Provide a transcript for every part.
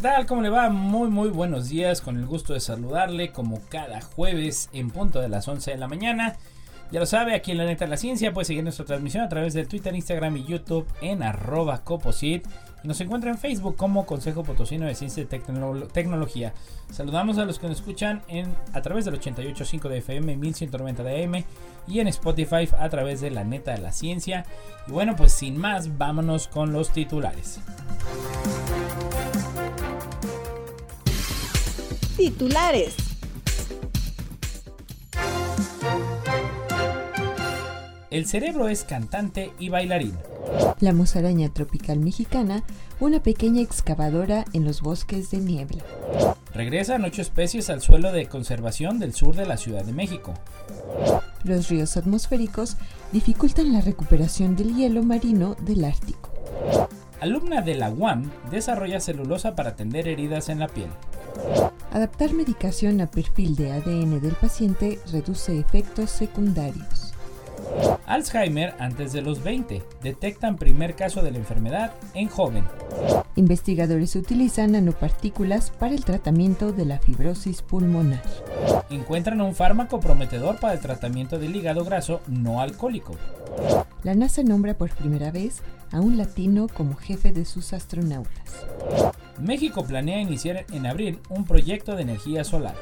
¿Qué tal? ¿Cómo le va? Muy muy buenos días, con el gusto de saludarle como cada jueves en punto de las 11 de la mañana. Ya lo sabe, aquí en la neta de la ciencia puede seguir nuestra transmisión a través de Twitter, Instagram y YouTube en arroba coposit. Nos encuentra en Facebook como Consejo Potosino de Ciencia y Tecnología. Saludamos a los que nos escuchan en, a través del 88.5 de FM, 1190 de AM y en Spotify a través de la neta de la ciencia. Y bueno, pues sin más, vámonos con los titulares. Titulares. El cerebro es cantante y bailarín. La musaraña tropical mexicana, una pequeña excavadora en los bosques de niebla. Regresan ocho especies al suelo de conservación del sur de la Ciudad de México. Los ríos atmosféricos dificultan la recuperación del hielo marino del Ártico. Alumna de la UAM desarrolla celulosa para atender heridas en la piel. Adaptar medicación a perfil de ADN del paciente reduce efectos secundarios. Alzheimer antes de los 20. Detectan primer caso de la enfermedad en joven. Investigadores utilizan nanopartículas para el tratamiento de la fibrosis pulmonar. Encuentran un fármaco prometedor para el tratamiento del hígado graso no alcohólico. La NASA nombra por primera vez a un latino como jefe de sus astronautas. México planea iniciar en abril un proyecto de energía solar.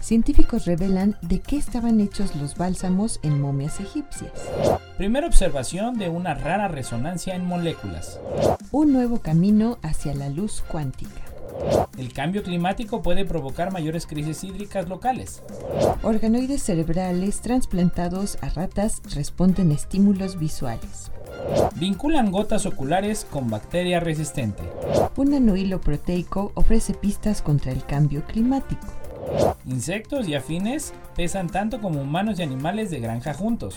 Científicos revelan de qué estaban hechos los bálsamos en momias egipcias. Primera observación de una rara resonancia en moléculas. Un nuevo camino hacia la luz cuántica. El cambio climático puede provocar mayores crisis hídricas locales. Organoides cerebrales trasplantados a ratas responden a estímulos visuales. Vinculan gotas oculares con bacteria resistente. Un nanohilo proteico ofrece pistas contra el cambio climático. Insectos y afines pesan tanto como humanos y animales de granja juntos.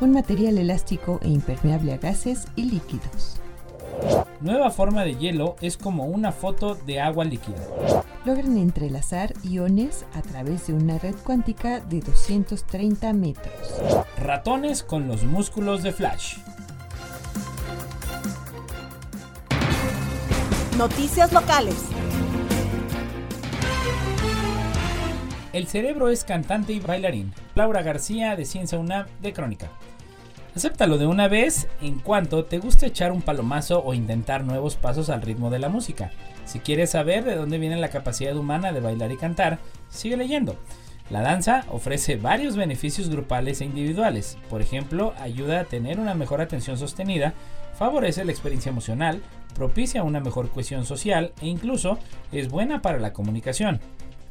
Un material elástico e impermeable a gases y líquidos. Nueva forma de hielo es como una foto de agua líquida. Logran entrelazar iones a través de una red cuántica de 230 metros. Ratones con los músculos de Flash. Noticias locales. El cerebro es cantante y bailarín. Laura García de Ciencia UNAM de Crónica. Acéptalo de una vez en cuanto te guste echar un palomazo o intentar nuevos pasos al ritmo de la música. Si quieres saber de dónde viene la capacidad humana de bailar y cantar, sigue leyendo. La danza ofrece varios beneficios grupales e individuales. Por ejemplo, ayuda a tener una mejor atención sostenida, favorece la experiencia emocional, propicia una mejor cohesión social e incluso es buena para la comunicación.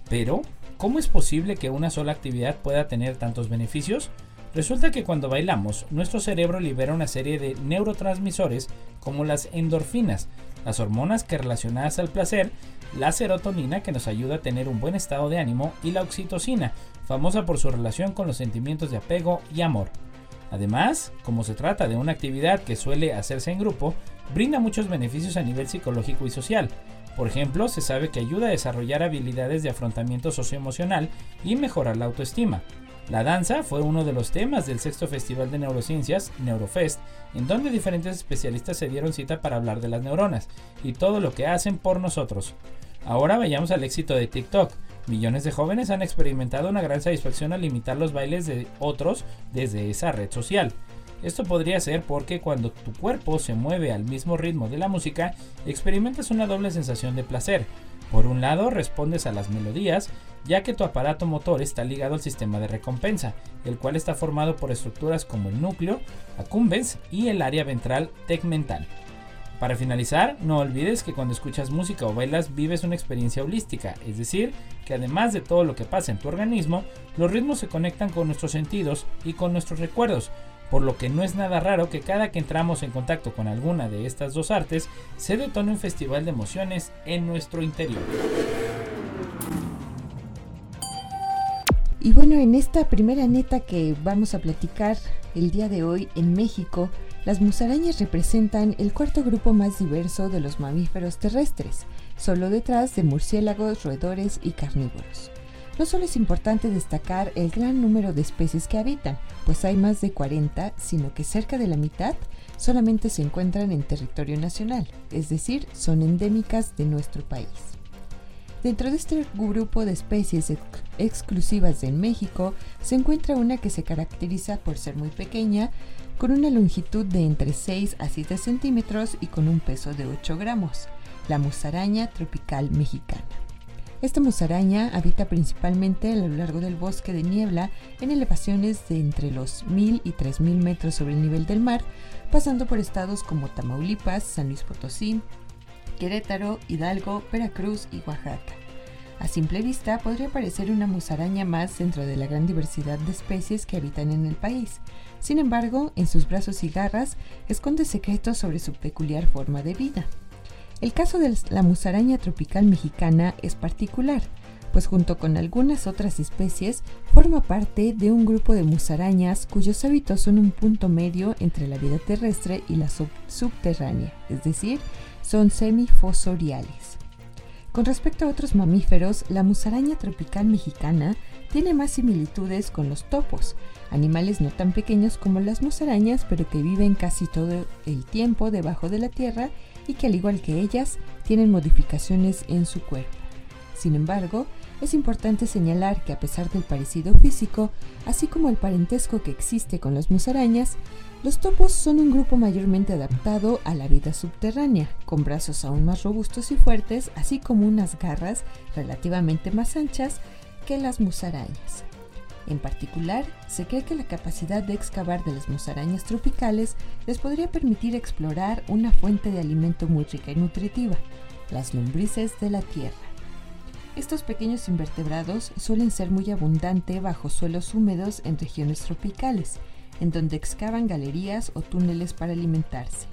Pero, ¿cómo es posible que una sola actividad pueda tener tantos beneficios? Resulta que cuando bailamos, nuestro cerebro libera una serie de neurotransmisores como las endorfinas, las hormonas que relacionadas al placer, la serotonina que nos ayuda a tener un buen estado de ánimo y la oxitocina, famosa por su relación con los sentimientos de apego y amor. Además, como se trata de una actividad que suele hacerse en grupo, brinda muchos beneficios a nivel psicológico y social. Por ejemplo, se sabe que ayuda a desarrollar habilidades de afrontamiento socioemocional y mejorar la autoestima. La danza fue uno de los temas del sexto Festival de Neurociencias, Neurofest, en donde diferentes especialistas se dieron cita para hablar de las neuronas y todo lo que hacen por nosotros. Ahora vayamos al éxito de TikTok. Millones de jóvenes han experimentado una gran satisfacción al imitar los bailes de otros desde esa red social. Esto podría ser porque cuando tu cuerpo se mueve al mismo ritmo de la música, experimentas una doble sensación de placer. Por un lado, respondes a las melodías, ya que tu aparato motor está ligado al sistema de recompensa, el cual está formado por estructuras como el núcleo, accumbens y el área ventral tegmental. Para finalizar, no olvides que cuando escuchas música o bailas vives una experiencia holística, es decir, que además de todo lo que pasa en tu organismo, los ritmos se conectan con nuestros sentidos y con nuestros recuerdos, por lo que no es nada raro que cada que entramos en contacto con alguna de estas dos artes se detone un festival de emociones en nuestro interior. Y bueno, en esta primera neta que vamos a platicar el día de hoy en México, las musarañas representan el cuarto grupo más diverso de los mamíferos terrestres, solo detrás de murciélagos, roedores y carnívoros. No solo es importante destacar el gran número de especies que habitan, pues hay más de 40, sino que cerca de la mitad solamente se encuentran en territorio nacional, es decir, son endémicas de nuestro país. Dentro de este grupo de especies exclusivas en México se encuentra una que se caracteriza por ser muy pequeña, con una longitud de entre 6 a 7 centímetros y con un peso de 8 gramos, la musaraña tropical mexicana. Esta musaraña habita principalmente a lo largo del bosque de niebla en elevaciones de entre los 1000 y 3000 metros sobre el nivel del mar, pasando por estados como Tamaulipas, San Luis Potosí, Querétaro, Hidalgo, Veracruz y Oaxaca. A simple vista podría parecer una musaraña más dentro de la gran diversidad de especies que habitan en el país. Sin embargo, en sus brazos y garras esconde secretos sobre su peculiar forma de vida. El caso de la musaraña tropical mexicana es particular, pues junto con algunas otras especies forma parte de un grupo de musarañas cuyos hábitos son un punto medio entre la vida terrestre y la subterránea, es decir, son semifosoriales. Con respecto a otros mamíferos, la musaraña tropical mexicana tiene más similitudes con los topos, animales no tan pequeños como las musarañas, pero que viven casi todo el tiempo debajo de la tierra y que al igual que ellas, tienen modificaciones en su cuerpo. Sin embargo, es importante señalar que a pesar del parecido físico, así como el parentesco que existe con las musarañas, los topos son un grupo mayormente adaptado a la vida subterránea, con brazos aún más robustos y fuertes, así como unas garras relativamente más anchas que las musarañas. En particular, se cree que la capacidad de excavar de las musarañas tropicales les podría permitir explorar una fuente de alimento muy rica y nutritiva, las lombrices de la tierra. Estos pequeños invertebrados suelen ser muy abundantes bajo suelos húmedos en regiones tropicales, en donde excavan galerías o túneles para alimentarse.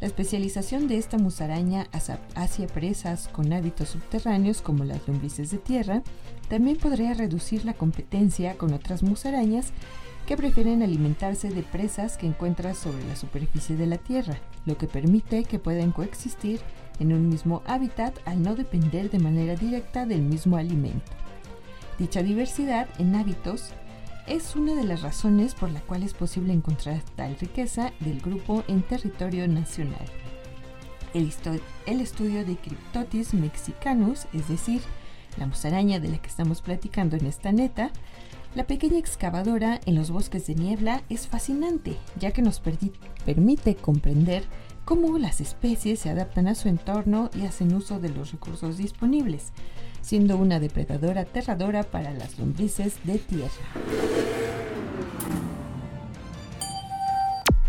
La especialización de esta musaraña hacia presas con hábitos subterráneos como las lombrices de tierra también podría reducir la competencia con otras musarañas que prefieren alimentarse de presas que encuentran sobre la superficie de la tierra, lo que permite que puedan coexistir en un mismo hábitat al no depender de manera directa del mismo alimento. Dicha diversidad en hábitos es una de las razones por la cual es posible encontrar tal riqueza del grupo en territorio nacional. El, estudio de Cryptotis mexicanus, es decir, la musaraña de la que estamos platicando en esta neta, la pequeña excavadora en los bosques de niebla es fascinante, ya que nos permite comprender cómo las especies se adaptan a su entorno y hacen uso de los recursos disponibles, siendo una depredadora aterradora para las lombrices de tierra.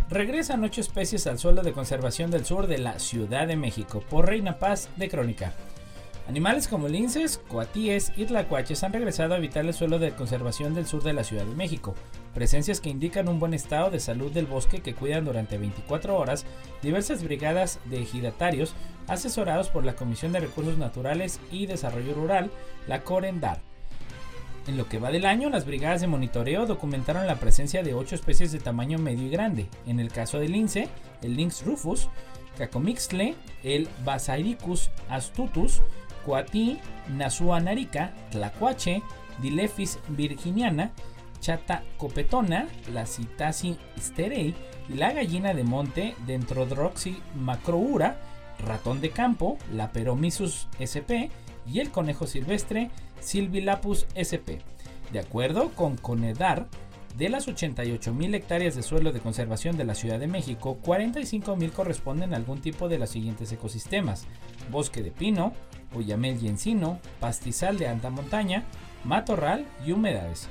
Regresan ocho especies al suelo de conservación del sur de la Ciudad de México por Reina Paz de Crónica. Animales como linces, coatíes y tlacuaches han regresado a habitar el suelo de conservación del sur de la Ciudad de México, presencias que indican un buen estado de salud del bosque que cuidan durante 24 horas diversas brigadas de ejidatarios asesorados por la Comisión de Recursos Naturales y Desarrollo Rural, la CORENDAR. En lo que va del año, las brigadas de monitoreo documentaron la presencia de 8 especies de tamaño medio y grande. En el caso del lince, el Lynx rufus, Cacomixtle, el Basairicus astutus, Coatí, Nasua narica, Tlacuache, Dilephis virginiana, Chata copetona, la Citasi sterei la gallina de monte Dentrodroxy macroura, ratón de campo, la Peromisus sp y el conejo silvestre Silvilapus sp. De acuerdo con Conedar, de las 88.000 hectáreas de suelo de conservación de la Ciudad de México, 45.000 corresponden a algún tipo de los siguientes ecosistemas: bosque de pino, Oyamel y encino, pastizal de alta montaña, matorral y humedades.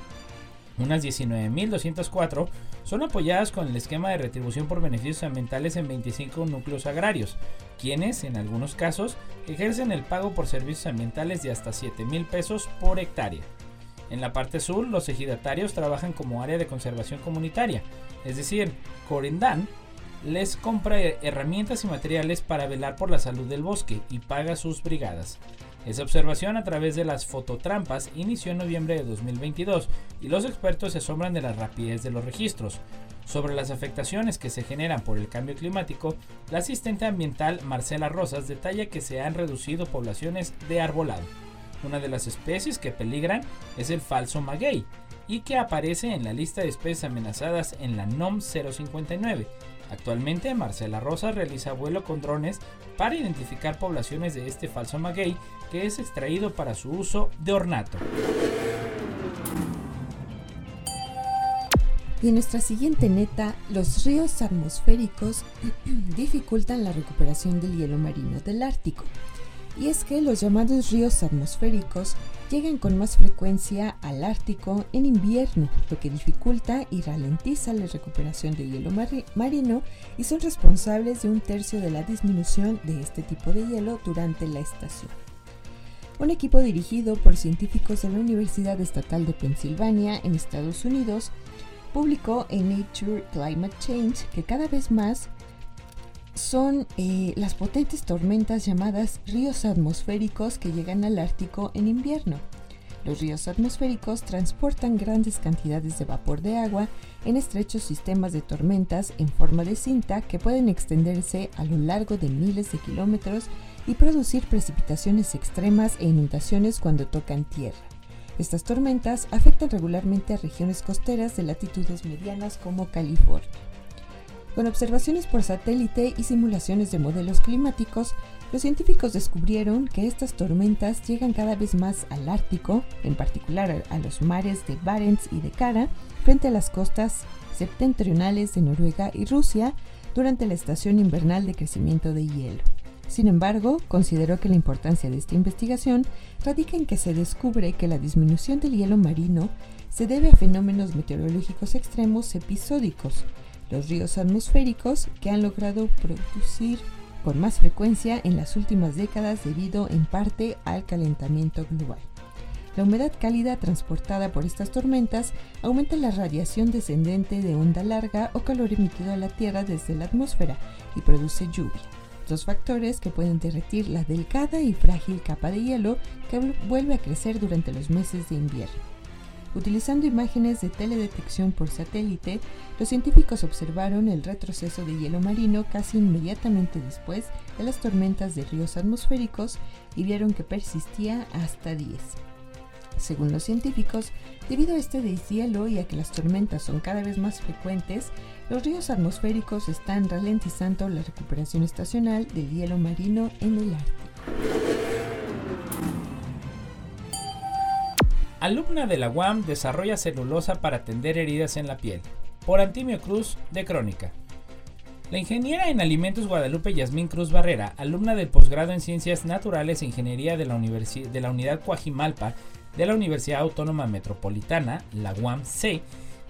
Unas 19.204 son apoyadas con el esquema de retribución por beneficios ambientales en 25 núcleos agrarios, quienes, en algunos casos, ejercen el pago por servicios ambientales de hasta 7 mil pesos por hectárea. En la parte sur, los ejidatarios trabajan como área de conservación comunitaria, es decir, Corindán les compra herramientas y materiales para velar por la salud del bosque y paga sus brigadas. Esa observación a través de las fototrampas inició en noviembre de 2022 y los expertos se asombran de la rapidez de los registros. Sobre las afectaciones que se generan por el cambio climático, la asistente ambiental Marcela Rosas detalla que se han reducido poblaciones de arbolado. Una de las especies que peligran es el falso maguey y que aparece en la lista de especies amenazadas en la NOM 059 Actualmente, Marcela Rosa realiza vuelo con drones para identificar poblaciones de este falso maguey que es extraído para su uso de ornato. Y en nuestra siguiente neta, los ríos atmosféricos dificultan la recuperación del hielo marino del Ártico. Y es que los llamados ríos atmosféricos llegan con más frecuencia al Ártico en invierno, lo que dificulta y ralentiza la recuperación de hielo marino y son responsables de un tercio de la disminución de este tipo de hielo durante la estación. Un equipo dirigido por científicos de la Universidad Estatal de Pensilvania en Estados Unidos publicó en Nature Climate Change que cada vez más son eh, las potentes tormentas llamadas ríos atmosféricos que llegan al Ártico en invierno. Los ríos atmosféricos transportan grandes cantidades de vapor de agua en estrechos sistemas de tormentas en forma de cinta que pueden extenderse a lo largo de miles de kilómetros y producir precipitaciones extremas e inundaciones cuando tocan tierra. Estas tormentas afectan regularmente a regiones costeras de latitudes medianas como California. Con observaciones por satélite y simulaciones de modelos climáticos, los científicos descubrieron que estas tormentas llegan cada vez más al Ártico, en particular a los mares de Barents y de Kara, frente a las costas septentrionales de Noruega y Rusia durante la estación invernal de crecimiento de hielo. Sin embargo, consideró que la importancia de esta investigación radica en que se descubre que la disminución del hielo marino se debe a fenómenos meteorológicos extremos episódicos, los ríos atmosféricos que han logrado producir con más frecuencia en las últimas décadas debido en parte al calentamiento global. La humedad cálida transportada por estas tormentas aumenta la radiación descendente de onda larga o calor emitido a la Tierra desde la atmósfera y produce lluvia. Dos factores que pueden derretir la delgada y frágil capa de hielo que vuelve a crecer durante los meses de invierno. Utilizando imágenes de teledetección por satélite, los científicos observaron el retroceso de hielo marino casi inmediatamente después de las tormentas de ríos atmosféricos y vieron que persistía hasta 10. Según los científicos, debido a este deshielo y a que las tormentas son cada vez más frecuentes, los ríos atmosféricos están ralentizando la recuperación estacional del hielo marino en el Ártico. Alumna de la UAM desarrolla celulosa para atender heridas en la piel. Por Antimio Cruz, de Crónica. La ingeniera en alimentos Guadalupe Yasmín Cruz Barrera, alumna del posgrado en Ciencias Naturales e Ingeniería de la, Unidad Coajimalpa de la Universidad Autónoma Metropolitana, la UAM-C,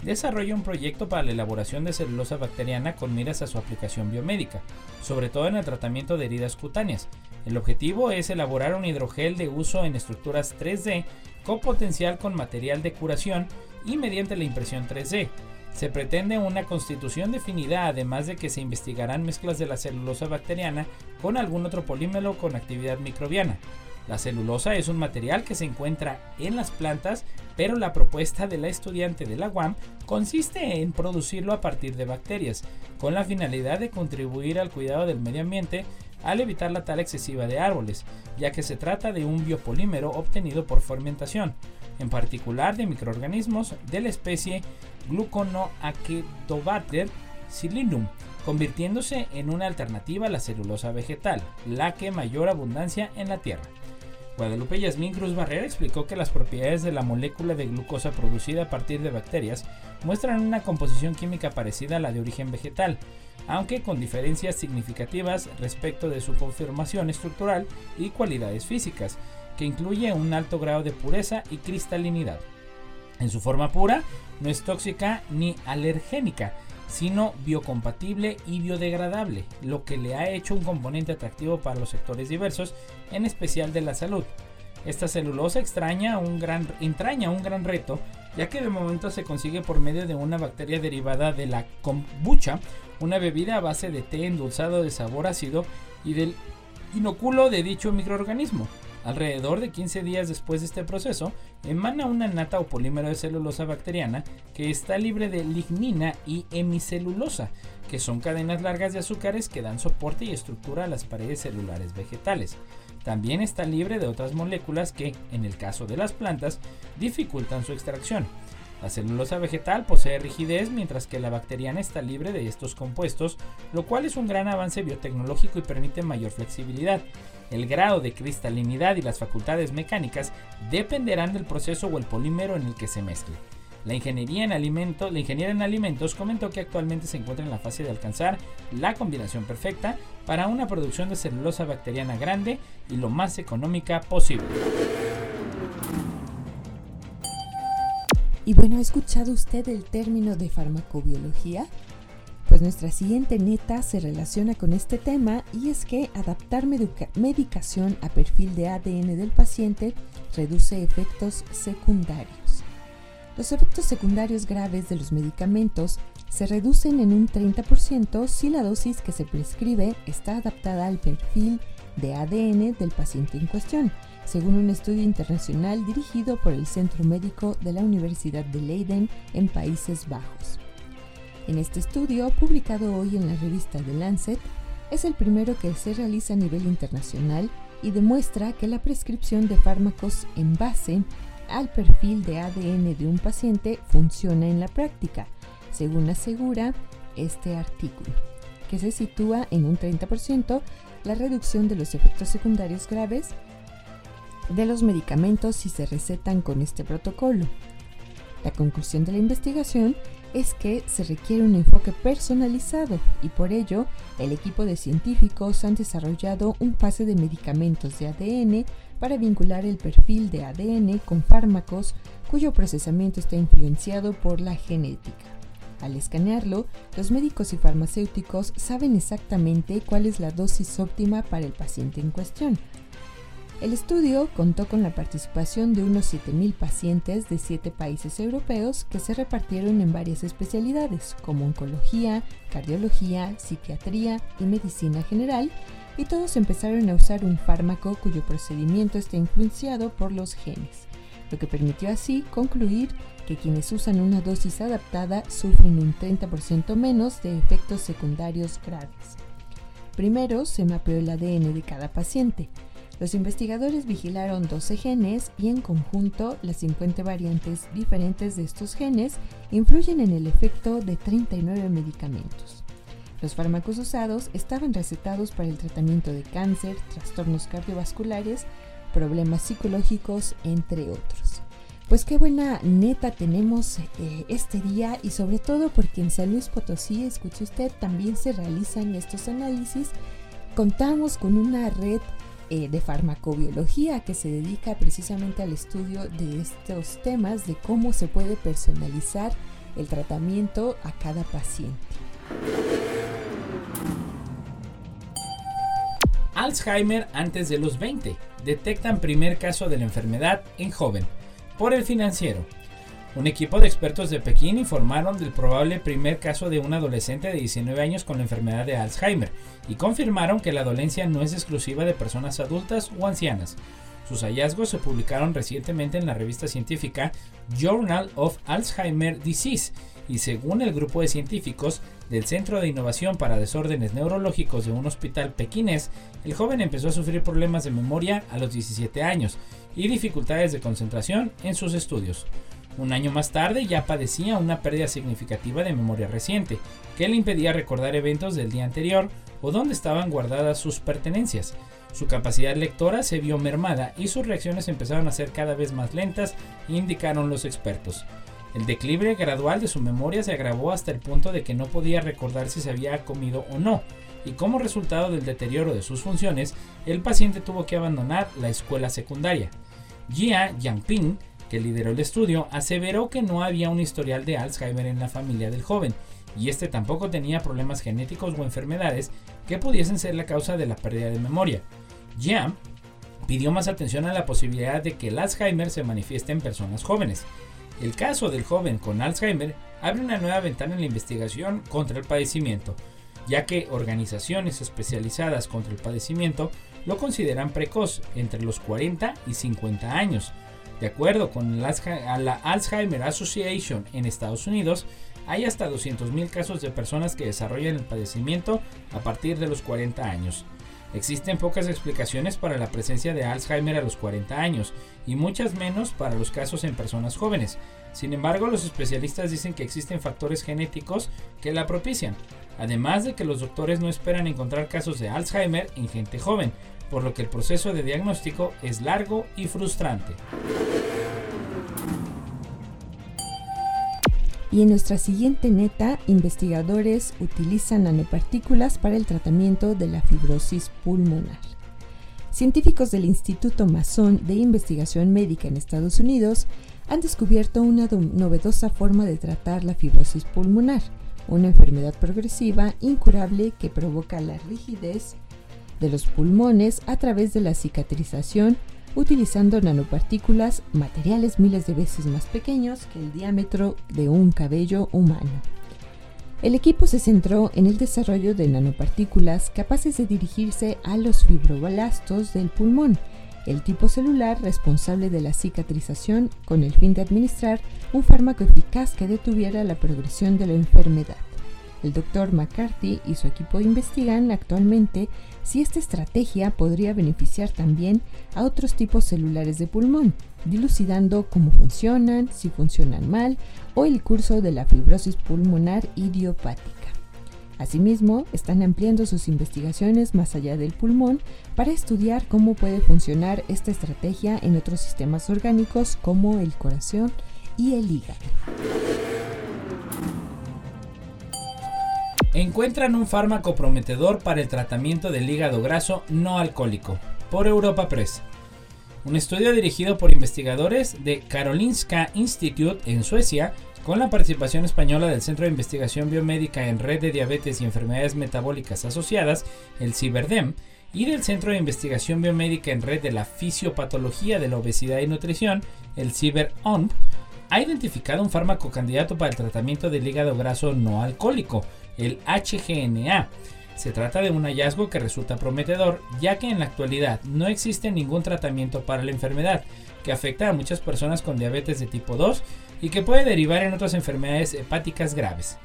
desarrolla un proyecto para la elaboración de celulosa bacteriana con miras a su aplicación biomédica, sobre todo en el tratamiento de heridas cutáneas. El objetivo es elaborar un hidrogel de uso en estructuras 3D con potencial con material de curación y mediante la impresión 3D. Se pretende una constitución definida, además de que se investigarán mezclas de la celulosa bacteriana con algún otro polímero con actividad microbiana. La celulosa es un material que se encuentra en las plantas, pero la propuesta de la estudiante de la UAM consiste en producirlo a partir de bacterias, con la finalidad de contribuir al cuidado del medio ambiente al evitar la tala excesiva de árboles, ya que se trata de un biopolímero obtenido por fermentación, en particular de microorganismos de la especie Gluconoacedobater silinum, convirtiéndose en una alternativa a la celulosa vegetal, la que mayor abundancia en la Tierra. Guadalupe Yasmín Cruz Barrera explicó que las propiedades de la molécula de glucosa producida a partir de bacterias muestran una composición química parecida a la de origen vegetal, aunque con diferencias significativas respecto de su conformación estructural y cualidades físicas, que incluye un alto grado de pureza y cristalinidad. En su forma pura, no es tóxica ni alergénica, sino biocompatible y biodegradable, lo que le ha hecho un componente atractivo para los sectores diversos, en especial de la salud. Esta celulosa extraña un gran, entraña un gran reto, ya que de momento se consigue por medio de una bacteria derivada de la kombucha, una bebida a base de té endulzado de sabor ácido y del inoculo de dicho microorganismo. Alrededor de 15 días después de este proceso, emana una nata o polímero de celulosa bacteriana que está libre de lignina y hemicelulosa, que son cadenas largas de azúcares que dan soporte y estructura a las paredes celulares vegetales. También está libre de otras moléculas que, en el caso de las plantas, dificultan su extracción. La celulosa vegetal posee rigidez mientras que la bacteriana está libre de estos compuestos, lo cual es un gran avance biotecnológico y permite mayor flexibilidad. El grado de cristalinidad y las facultades mecánicas dependerán del proceso o el polímero en el que se mezcle. La ingeniería en alimentos, la ingeniera en alimentos comentó que actualmente se encuentra en la fase de alcanzar la combinación perfecta para una producción de celulosa bacteriana grande y lo más económica posible. Y bueno, ¿ha escuchado usted el término de farmacobiología? Pues nuestra siguiente neta se relaciona con este tema y es que adaptar medicación a perfil de ADN del paciente reduce efectos secundarios. Los efectos secundarios graves de los medicamentos se reducen en un 30% si la dosis que se prescribe está adaptada al perfil de ADN del paciente en cuestión, según un estudio internacional dirigido por el Centro Médico de la Universidad de Leiden en Países Bajos. En este estudio, publicado hoy en la revista The Lancet, es el primero que se realiza a nivel internacional y demuestra que la prescripción de fármacos en base al perfil de ADN de un paciente funciona en la práctica, según asegura este artículo, que se sitúa en un 30% la reducción de los efectos secundarios graves de los medicamentos si se recetan con este protocolo. La conclusión de la investigación es que se requiere un enfoque personalizado y por ello el equipo de científicos han desarrollado un pase de medicamentos de ADN para vincular el perfil de ADN con fármacos cuyo procesamiento está influenciado por la genética. Al escanearlo, los médicos y farmacéuticos saben exactamente cuál es la dosis óptima para el paciente en cuestión, el estudio contó con la participación de unos 7.000 pacientes de 7 países europeos que se repartieron en varias especialidades como oncología, cardiología, psiquiatría y medicina general, y todos empezaron a usar un fármaco cuyo procedimiento está influenciado por los genes, lo que permitió así concluir que quienes usan una dosis adaptada sufren un 30% menos de efectos secundarios graves. Primero se mapeó el ADN de cada paciente, los investigadores vigilaron 12 genes y en conjunto las 50 variantes diferentes de estos genes influyen en el efecto de 39 medicamentos. Los fármacos usados estaban recetados para el tratamiento de cáncer, trastornos cardiovasculares, problemas psicológicos, entre otros. Pues qué buena neta tenemos eh, este día y sobre todo porque en San Luis Potosí, escuche usted, también se realizan estos análisis. Contamos con una red eh, de farmacobiología que se dedica precisamente al estudio de estos temas, de cómo se puede personalizar el tratamiento a cada paciente. Alzheimer antes de los 20. Detectan primer caso de la enfermedad en joven. Por el financiero. Un equipo de expertos de Pekín informaron del probable primer caso de un adolescente de 19 años con la enfermedad de Alzheimer y confirmaron que la dolencia no es exclusiva de personas adultas o ancianas. Sus hallazgos se publicaron recientemente en la revista científica Journal of Alzheimer Disease y según el grupo de científicos del Centro de Innovación para Desórdenes Neurológicos de un hospital pequinés, el joven empezó a sufrir problemas de memoria a los 17 años y dificultades de concentración en sus estudios. Un año más tarde ya padecía una pérdida significativa de memoria reciente, que le impedía recordar eventos del día anterior o dónde estaban guardadas sus pertenencias. Su capacidad lectora se vio mermada y sus reacciones empezaron a ser cada vez más lentas, indicaron los expertos. El declive gradual de su memoria se agravó hasta el punto de que no podía recordar si se había comido o no, y como resultado del deterioro de sus funciones, el paciente tuvo que abandonar la escuela secundaria. Jia Yangping que lideró el estudio, aseveró que no había un historial de Alzheimer en la familia del joven, y este tampoco tenía problemas genéticos o enfermedades que pudiesen ser la causa de la pérdida de memoria. Jiang pidió más atención a la posibilidad de que el Alzheimer se manifieste en personas jóvenes. El caso del joven con Alzheimer abre una nueva ventana en la investigación contra el padecimiento, ya que organizaciones especializadas contra el padecimiento lo consideran precoz entre los 40 y 50 años. De acuerdo con la Alzheimer Association en Estados Unidos, hay hasta 200.000 casos de personas que desarrollan el padecimiento a partir de los 40 años. Existen pocas explicaciones para la presencia de Alzheimer a los 40 años y muchas menos para los casos en personas jóvenes. Sin embargo, los especialistas dicen que existen factores genéticos que la propician, además de que los doctores no esperan encontrar casos de Alzheimer en gente joven, por lo que el proceso de diagnóstico es largo y frustrante. Y en nuestra siguiente neta, investigadores utilizan nanopartículas para el tratamiento de la fibrosis pulmonar. Científicos del Instituto Mason de Investigación Médica en Estados Unidos han descubierto una novedosa forma de tratar la fibrosis pulmonar, una enfermedad progresiva incurable que provoca la rigidez de los pulmones a través de la cicatrización utilizando nanopartículas, materiales miles de veces más pequeños que el diámetro de un cabello humano. El equipo se centró en el desarrollo de nanopartículas capaces de dirigirse a los fibroblastos del pulmón, el tipo celular responsable de la cicatrización con el fin de administrar un fármaco eficaz que detuviera la progresión de la enfermedad. El doctor McCarthy y su equipo investigan actualmente si esta estrategia podría beneficiar también a otros tipos celulares de pulmón, dilucidando cómo funcionan, si funcionan mal o el curso de la fibrosis pulmonar idiopática. Asimismo, están ampliando sus investigaciones más allá del pulmón para estudiar cómo puede funcionar esta estrategia en otros sistemas orgánicos como el corazón y el hígado. Encuentran un fármaco prometedor para el tratamiento del hígado graso no alcohólico, por Europa Press. Un estudio dirigido por investigadores de Karolinska Institute en Suecia, con la participación española del Centro de Investigación Biomédica en Red de Diabetes y Enfermedades Metabólicas Asociadas, el CIBERDEM, y del Centro de Investigación Biomédica en Red de la Fisiopatología de la Obesidad y Nutrición, el CIBERONP, ha identificado un fármaco candidato para el tratamiento del hígado graso no alcohólico, el HGNA. Se trata de un hallazgo que resulta prometedor, ya que en la actualidad no existe ningún tratamiento para la enfermedad, que afecta a muchas personas con diabetes de tipo 2 y que puede derivar en otras enfermedades hepáticas graves.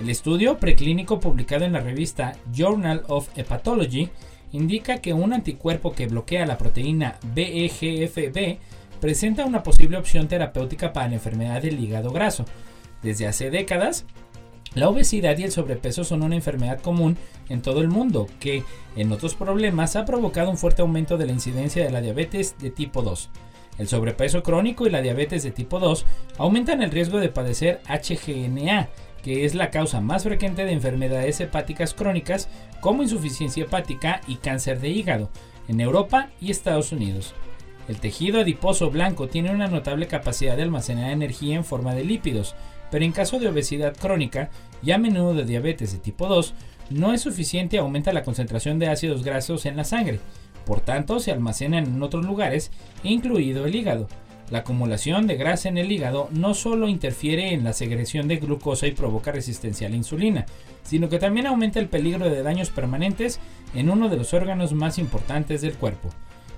El estudio preclínico publicado en la revista Journal of Hepatology indica que un anticuerpo que bloquea la proteína BEGFB presenta una posible opción terapéutica para la enfermedad del hígado graso. Desde hace décadas, la obesidad y el sobrepeso son una enfermedad común en todo el mundo que, en otros problemas, ha provocado un fuerte aumento de la incidencia de la diabetes de tipo 2. El sobrepeso crónico y la diabetes de tipo 2 aumentan el riesgo de padecer HGNA, que es la causa más frecuente de enfermedades hepáticas crónicas como insuficiencia hepática y cáncer de hígado, en Europa y Estados Unidos. El tejido adiposo blanco tiene una notable capacidad de almacenar energía en forma de lípidos, pero en caso de obesidad crónica y a menudo de diabetes de tipo 2, no es suficiente aumenta la concentración de ácidos grasos en la sangre. Por tanto, se almacenan en otros lugares, incluido el hígado. La acumulación de grasa en el hígado no solo interfiere en la segregación de glucosa y provoca resistencia a la insulina, sino que también aumenta el peligro de daños permanentes en uno de los órganos más importantes del cuerpo.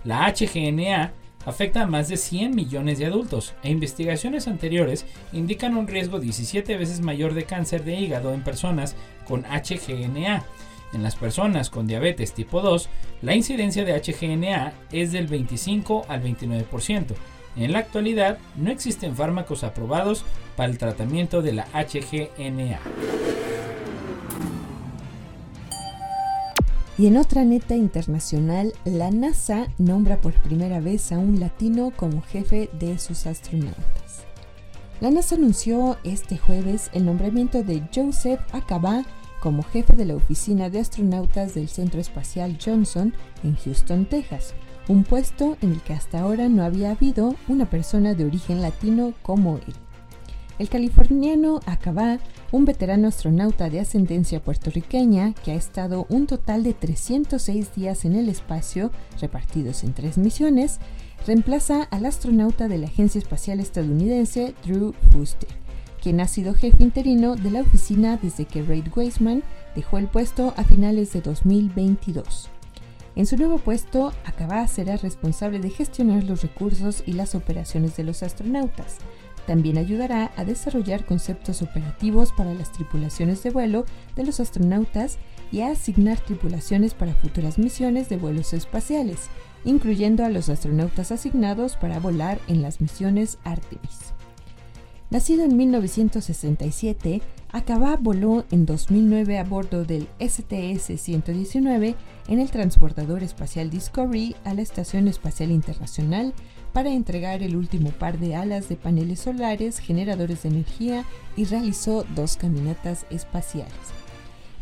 La HGNA afecta a más de 100 millones de adultos e investigaciones anteriores indican un riesgo 17 veces mayor de cáncer de hígado en personas con HGNA. En las personas con diabetes tipo 2, la incidencia de HGNA es del 25 al 29%. En la actualidad, no existen fármacos aprobados para el tratamiento de la HGNA. Y en otra neta internacional, la NASA nombra por primera vez a un latino como jefe de sus astronautas. La NASA anunció este jueves el nombramiento de Joseph Acaba como jefe de la oficina de astronautas del Centro Espacial Johnson en Houston, Texas, un puesto en el que hasta ahora no había habido una persona de origen latino como él. El californiano Acabá, un veterano astronauta de ascendencia puertorriqueña que ha estado un total de 306 días en el espacio, repartidos en tres misiones, reemplaza al astronauta de la Agencia Espacial Estadounidense Drew Fuster, quien ha sido jefe interino de la oficina desde que Reid Weisman dejó el puesto a finales de 2022. En su nuevo puesto, Acabá será responsable de gestionar los recursos y las operaciones de los astronautas, también ayudará a desarrollar conceptos operativos para las tripulaciones de vuelo de los astronautas y a asignar tripulaciones para futuras misiones de vuelos espaciales, incluyendo a los astronautas asignados para volar en las misiones Artemis. Nacido en 1967, Acaba voló en 2009 a bordo del STS-119 en el transportador espacial Discovery a la Estación Espacial Internacional para entregar el último par de alas de paneles solares generadores de energía y realizó dos caminatas espaciales.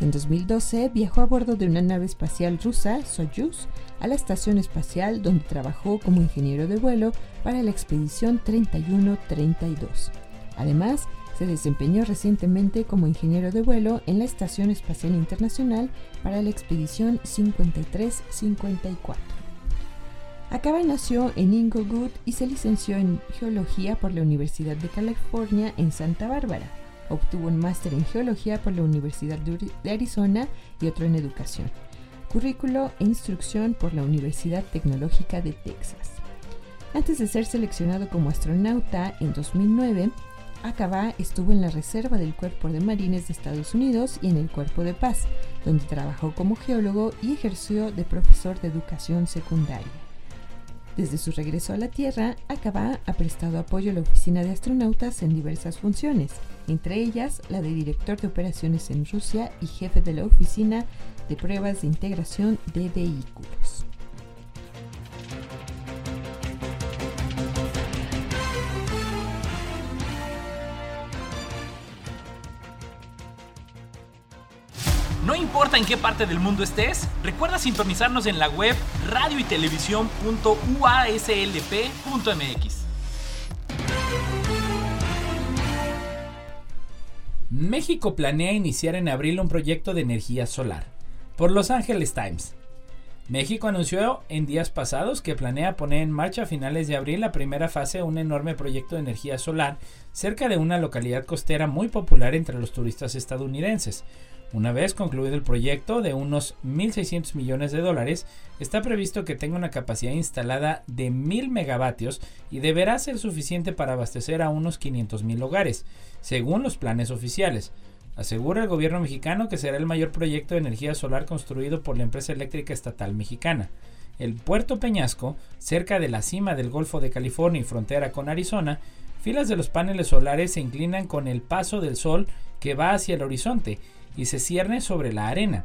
En 2012 viajó a bordo de una nave espacial rusa, Soyuz, a la estación espacial donde trabajó como ingeniero de vuelo para la expedición 3132. Además, se desempeñó recientemente como ingeniero de vuelo en la Estación Espacial Internacional para la expedición 5354. Acaba nació en Inglewood y se licenció en geología por la Universidad de California en Santa Bárbara. Obtuvo un máster en geología por la Universidad de Arizona y otro en educación. Currículo e instrucción por la Universidad Tecnológica de Texas. Antes de ser seleccionado como astronauta en 2009, Acaba estuvo en la Reserva del Cuerpo de Marines de Estados Unidos y en el Cuerpo de Paz, donde trabajó como geólogo y ejerció de profesor de educación secundaria. Desde su regreso a la Tierra, Acaba ha prestado apoyo a la Oficina de Astronautas en diversas funciones, entre ellas la de director de operaciones en Rusia y jefe de la Oficina de Pruebas de Integración de Vehículos. Importa en qué parte del mundo estés, recuerda sintonizarnos en la web radio y México planea iniciar en abril un proyecto de energía solar. Por Los Angeles Times. México anunció en días pasados que planea poner en marcha a finales de abril la primera fase de un enorme proyecto de energía solar cerca de una localidad costera muy popular entre los turistas estadounidenses. Una vez concluido el proyecto de unos 1.600 millones de dólares, está previsto que tenga una capacidad instalada de 1.000 megavatios y deberá ser suficiente para abastecer a unos 500.000 hogares, según los planes oficiales. Asegura el gobierno mexicano que será el mayor proyecto de energía solar construido por la empresa eléctrica estatal mexicana. El puerto Peñasco, cerca de la cima del Golfo de California y frontera con Arizona, filas de los paneles solares se inclinan con el paso del sol que va hacia el horizonte y se cierne sobre la arena.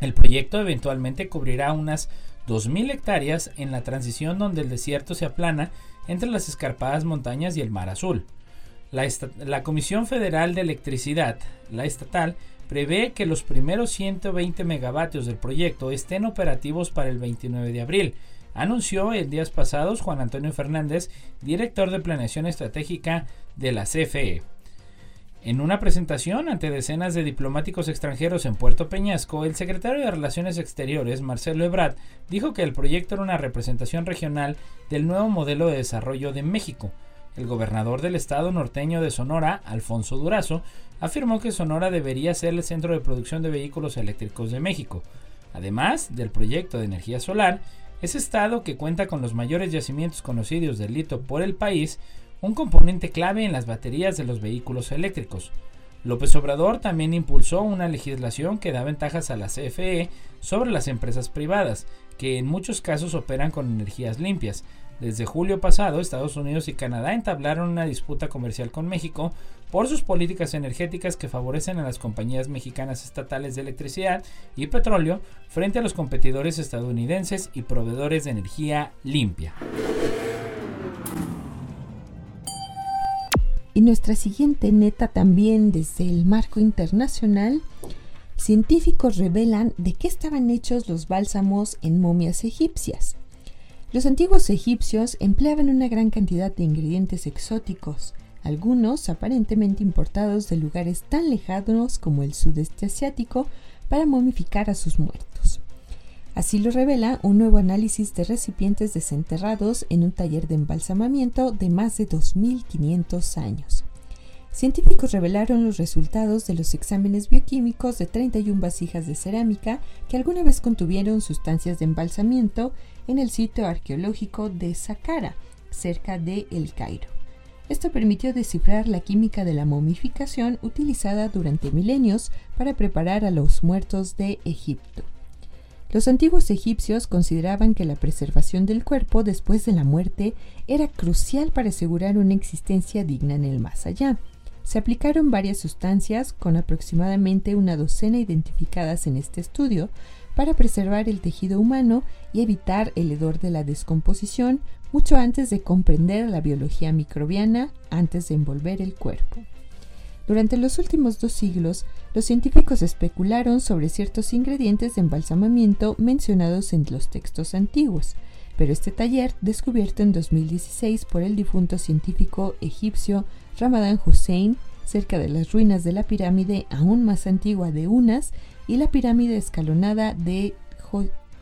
El proyecto eventualmente cubrirá unas 2.000 hectáreas en la transición donde el desierto se aplana entre las escarpadas montañas y el mar azul. La, Comisión Federal de Electricidad, la estatal, prevé que los primeros 120 megavatios del proyecto estén operativos para el 29 de abril, anunció en días pasados Juan Antonio Fernández, director de Planeación Estratégica de la CFE. En una presentación ante decenas de diplomáticos extranjeros en Puerto Peñasco, el secretario de Relaciones Exteriores, Marcelo Ebrard, dijo que el proyecto era una representación regional del nuevo modelo de desarrollo de México. El gobernador del estado norteño de Sonora, Alfonso Durazo, afirmó que Sonora debería ser el centro de producción de vehículos eléctricos de México. Además del proyecto de energía solar, ese estado que cuenta con los mayores yacimientos conocidos del litio por el país, un componente clave en las baterías de los vehículos eléctricos. López Obrador también impulsó una legislación que da ventajas a la CFE sobre las empresas privadas, que en muchos casos operan con energías limpias. Desde julio pasado, Estados Unidos y Canadá entablaron una disputa comercial con México por sus políticas energéticas que favorecen a las compañías mexicanas estatales de electricidad y petróleo frente a los competidores estadounidenses y proveedores de energía limpia. Y nuestra siguiente neta también desde el marco internacional, científicos revelan de qué estaban hechos los bálsamos en momias egipcias. Los antiguos egipcios empleaban una gran cantidad de ingredientes exóticos, algunos aparentemente importados de lugares tan lejanos como el sudeste asiático para momificar a sus muertos. Así lo revela un nuevo análisis de recipientes desenterrados en un taller de embalsamamiento de más de 2.500 años. Científicos revelaron los resultados de los exámenes bioquímicos de 31 vasijas de cerámica que alguna vez contuvieron sustancias de embalsamiento en el sitio arqueológico de Saqqara, cerca de El Cairo. Esto permitió descifrar la química de la momificación utilizada durante milenios para preparar a los muertos de Egipto. Los antiguos egipcios consideraban que la preservación del cuerpo después de la muerte era crucial para asegurar una existencia digna en el más allá. Se aplicaron varias sustancias, con aproximadamente una docena identificadas en este estudio, para preservar el tejido humano y evitar el hedor de la descomposición mucho antes de comprender la biología microbiana, antes de envolver el cuerpo. Durante los últimos dos siglos, los científicos especularon sobre ciertos ingredientes de embalsamamiento mencionados en los textos antiguos, pero este taller, descubierto en 2016 por el difunto científico egipcio Ramadan Hussein, cerca de las ruinas de la pirámide aún más antigua de Unas y la pirámide escalonada de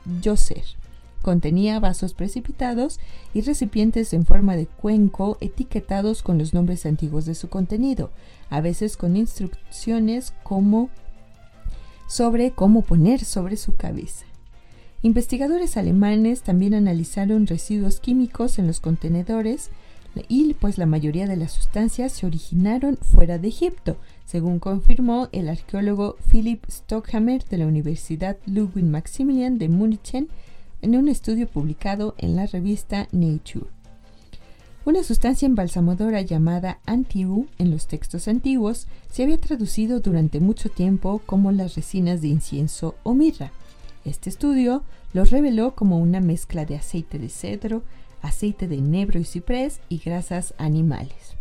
Djoser. Contenía vasos precipitados y recipientes en forma de cuenco etiquetados con los nombres antiguos de su contenido, a veces con instrucciones como sobre cómo poner sobre su cabeza. Investigadores alemanes también analizaron residuos químicos en los contenedores y pues la mayoría de las sustancias se originaron fuera de Egipto, según confirmó el arqueólogo Philipp Stockhammer de la Universidad Ludwig Maximilian de Múnich en un estudio publicado en la revista Nature. Una sustancia embalsamadora llamada antiu en los textos antiguos se había traducido durante mucho tiempo como las resinas de incienso o mirra. Este estudio lo reveló como una mezcla de aceite de cedro, aceite de enebro y ciprés y grasas animales.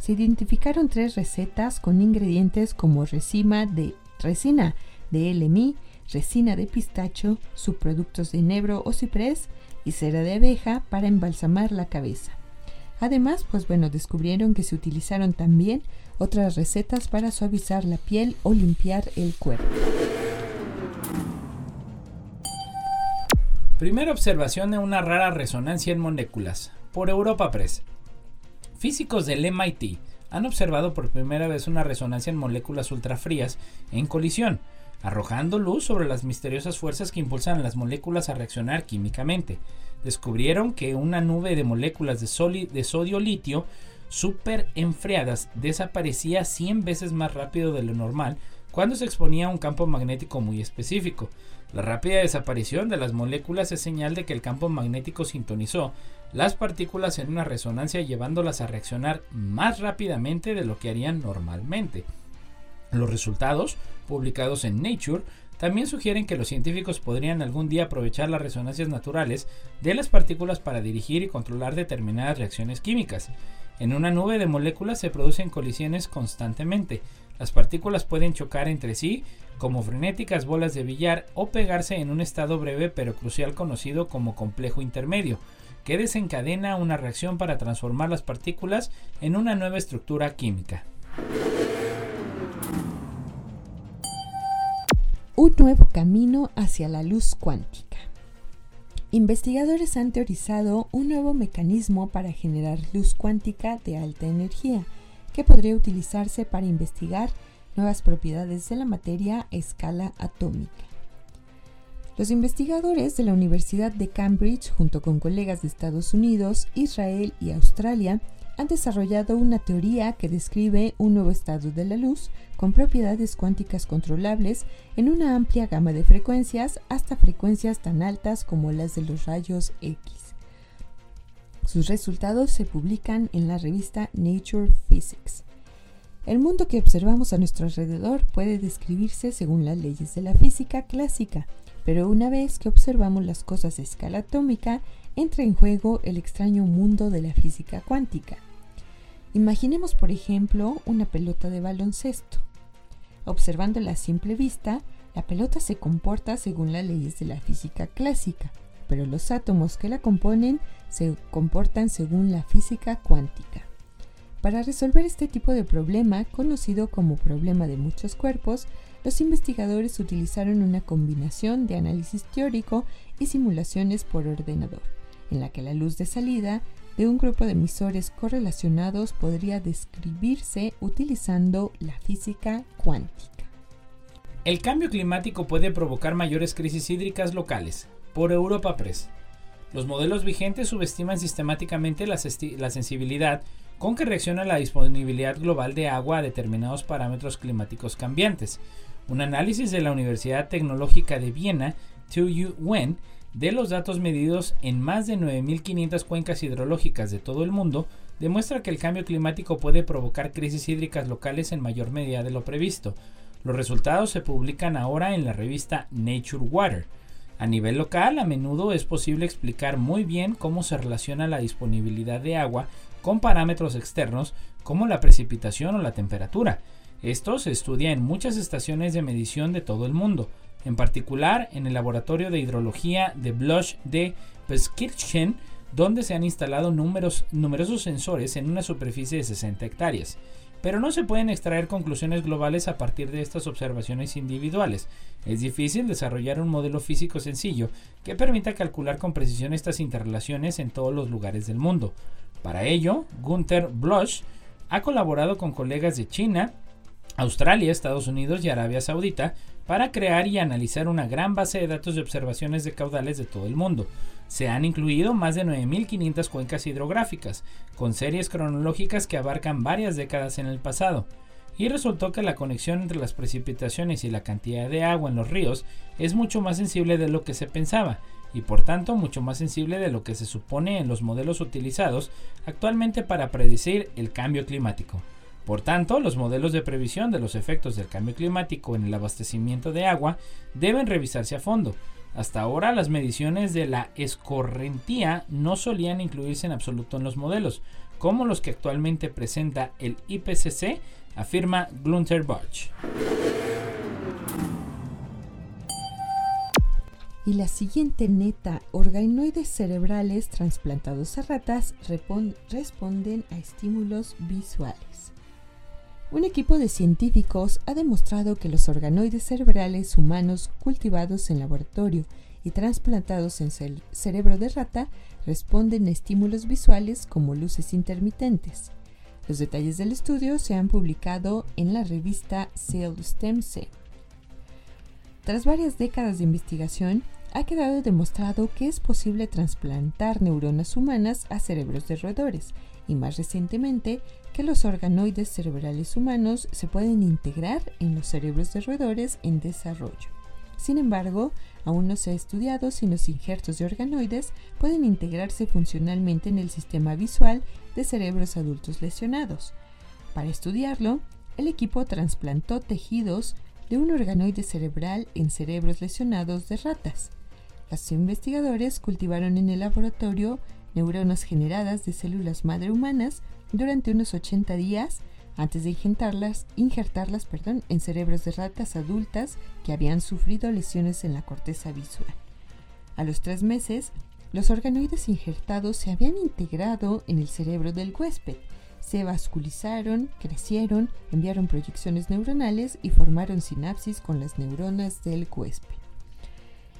Se identificaron tres recetas con ingredientes como resina de, resina de LMI, resina de pistacho, subproductos de enebro o ciprés y cera de abeja para embalsamar la cabeza. Además, pues bueno, descubrieron que se utilizaron también otras recetas para suavizar la piel o limpiar el cuerpo. Primera observación de una rara resonancia en moléculas, por Europa Press. Físicos del MIT han observado por primera vez una resonancia en moléculas ultrafrías en colisión, arrojando luz sobre las misteriosas fuerzas que impulsan a las moléculas a reaccionar químicamente. Descubrieron que una nube de moléculas de, sodio-litio super enfriadas desaparecía 100 veces más rápido de lo normal cuando se exponía a un campo magnético muy específico. La rápida desaparición de las moléculas es señal de que el campo magnético sintonizó las partículas en una resonancia llevándolas a reaccionar más rápidamente de lo que harían normalmente. Los resultados, publicados en Nature, también sugieren que los científicos podrían algún día aprovechar las resonancias naturales de las partículas para dirigir y controlar determinadas reacciones químicas. En una nube de moléculas se producen colisiones constantemente. Las partículas pueden chocar entre sí como frenéticas bolas de billar o pegarse en un estado breve pero crucial conocido como complejo intermedio, que desencadena una reacción para transformar las partículas en una nueva estructura química. Un nuevo camino hacia la luz cuántica. Investigadores han teorizado un nuevo mecanismo para generar luz cuántica de alta energía, que podría utilizarse para investigar nuevas propiedades de la materia a escala atómica. Los investigadores de la Universidad de Cambridge, junto con colegas de Estados Unidos, Israel y Australia, han desarrollado una teoría que describe un nuevo estado de la luz con propiedades cuánticas controlables en una amplia gama de frecuencias hasta frecuencias tan altas como las de los rayos X. Sus resultados se publican en la revista Nature Physics. El mundo que observamos a nuestro alrededor puede describirse según las leyes de la física clásica, pero una vez que observamos las cosas a escala atómica, entra en juego el extraño mundo de la física cuántica. Imaginemos, por ejemplo, una pelota de baloncesto. Observándola a simple vista, la pelota se comporta según las leyes de la física clásica, pero los átomos que la componen se comportan según la física cuántica. Para resolver este tipo de problema, conocido como problema de muchos cuerpos, los investigadores utilizaron una combinación de análisis teórico y simulaciones por ordenador, en la que la luz de salida de un grupo de emisores correlacionados podría describirse utilizando la física cuántica. El cambio climático puede provocar mayores crisis hídricas locales. Por Europa Press. Los modelos vigentes subestiman sistemáticamente la, sensibilidad con que reacciona la disponibilidad global de agua a determinados parámetros climáticos cambiantes. Un análisis de la Universidad Tecnológica de Viena, TU Wen, de los datos medidos en más de 9.500 cuencas hidrológicas de todo el mundo, demuestra que el cambio climático puede provocar crisis hídricas locales en mayor medida de lo previsto. Los resultados se publican ahora en la revista Nature Water. A nivel local, a menudo es posible explicar muy bien cómo se relaciona la disponibilidad de agua con parámetros externos como la precipitación o la temperatura. Esto se estudia en muchas estaciones de medición de todo el mundo, en particular en el laboratorio de hidrología de Blush de Peskirchen, donde se han instalado numerosos sensores en una superficie de 60 hectáreas pero no se pueden extraer conclusiones globales a partir de estas observaciones individuales. Es difícil desarrollar un modelo físico sencillo que permita calcular con precisión estas interrelaciones en todos los lugares del mundo. Para ello, Gunther Bloch ha colaborado con colegas de China, Australia, Estados Unidos y Arabia Saudita para crear y analizar una gran base de datos de observaciones de caudales de todo el mundo. Se han incluido más de 9.500 cuencas hidrográficas, con series cronológicas que abarcan varias décadas en el pasado, y resultó que la conexión entre las precipitaciones y la cantidad de agua en los ríos es mucho más sensible de lo que se pensaba, y por tanto mucho más sensible de lo que se supone en los modelos utilizados actualmente para predecir el cambio climático. Por tanto, los modelos de previsión de los efectos del cambio climático en el abastecimiento de agua deben revisarse a fondo, hasta ahora las mediciones de la escorrentía no solían incluirse en absoluto en los modelos, como los que actualmente presenta el IPCC, afirma Glunter Bosch. Y la siguiente neta, organoides cerebrales trasplantados a ratas responden a estímulos visuales. Un equipo de científicos ha demostrado que los organoides cerebrales humanos cultivados en laboratorio y trasplantados en el cerebro de rata responden a estímulos visuales como luces intermitentes. Los detalles del estudio se han publicado en la revista Cell Stem Cell. Tras varias décadas de investigación, ha quedado demostrado que es posible trasplantar neuronas humanas a cerebros de roedores y más recientemente que los organoides cerebrales humanos se pueden integrar en los cerebros de roedores en desarrollo. Sin embargo, aún no se ha estudiado si los injertos de organoides pueden integrarse funcionalmente en el sistema visual de cerebros adultos lesionados. Para estudiarlo, el equipo trasplantó tejidos de un organoide cerebral en cerebros lesionados de ratas. Los investigadores cultivaron en el laboratorio neuronas generadas de células madre humanas durante unos 80 días antes de injertarlas, injertarlas perdón, en cerebros de ratas adultas que habían sufrido lesiones en la corteza visual. A los tres meses, los organoides injertados se habían integrado en el cerebro del huésped, se vasculizaron, crecieron, enviaron proyecciones neuronales y formaron sinapsis con las neuronas del huésped.